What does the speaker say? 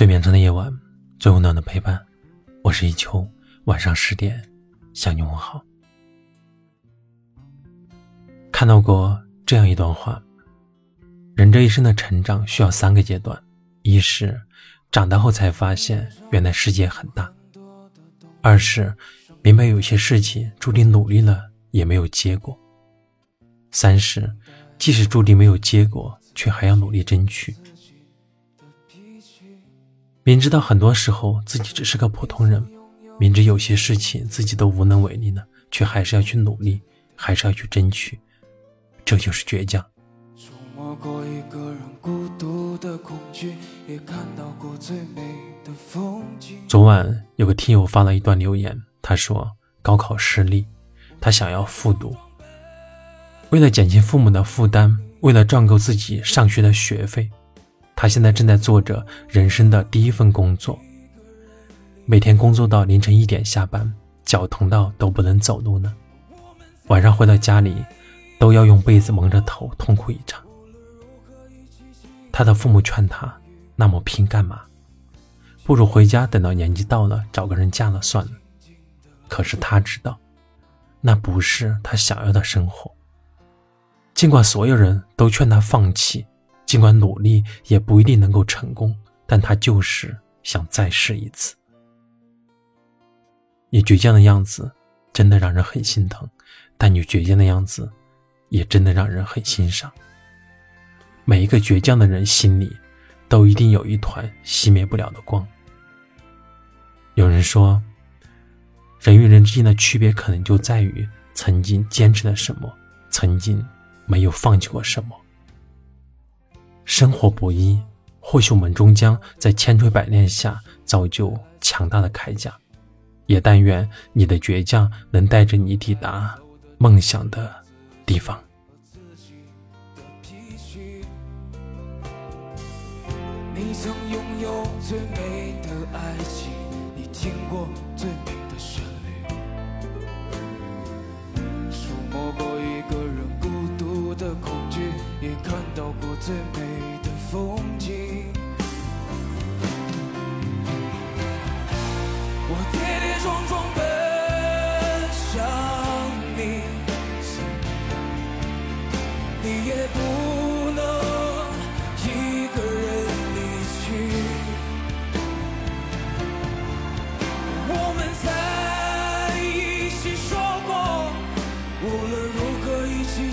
最绵长的夜晚，最温暖的陪伴。我是一秋，晚上十点向你问好。看到过这样一段话：人这一生的成长需要三个阶段，一是长大后才发现原来世界很大；二是明白有些事情注定努力了也没有结果；三是即使注定没有结果，却还要努力争取。明知道很多时候自己只是个普通人，明知有些事情自己都无能为力了，却还是要去努力，还是要去争取，这就是倔强。昨晚有个听友发了一段留言，他说高考失利，他想要复读，为了减轻父母的负担，为了赚够自己上学的学费。他现在正在做着人生的第一份工作，每天工作到凌晨一点下班，脚疼到都不能走路呢。晚上回到家里，都要用被子蒙着头痛哭一场。他的父母劝他：“那么拼干嘛？不如回家，等到年纪到了，找个人嫁了算了。”可是他知道，那不是他想要的生活。尽管所有人都劝他放弃。尽管努力也不一定能够成功，但他就是想再试一次。你倔强的样子真的让人很心疼，但你倔强的样子也真的让人很欣赏。每一个倔强的人心里都一定有一团熄灭不了的光。有人说，人与人之间的区别可能就在于曾经坚持了什么，曾经没有放弃过什么。生活不易，或许我们终将在千锤百炼下造就强大的铠甲。也但愿你的倔强能带着你抵达梦想的地方。你曾拥有最美的你也不能一个人离去。我们在一起说过，无论如何一起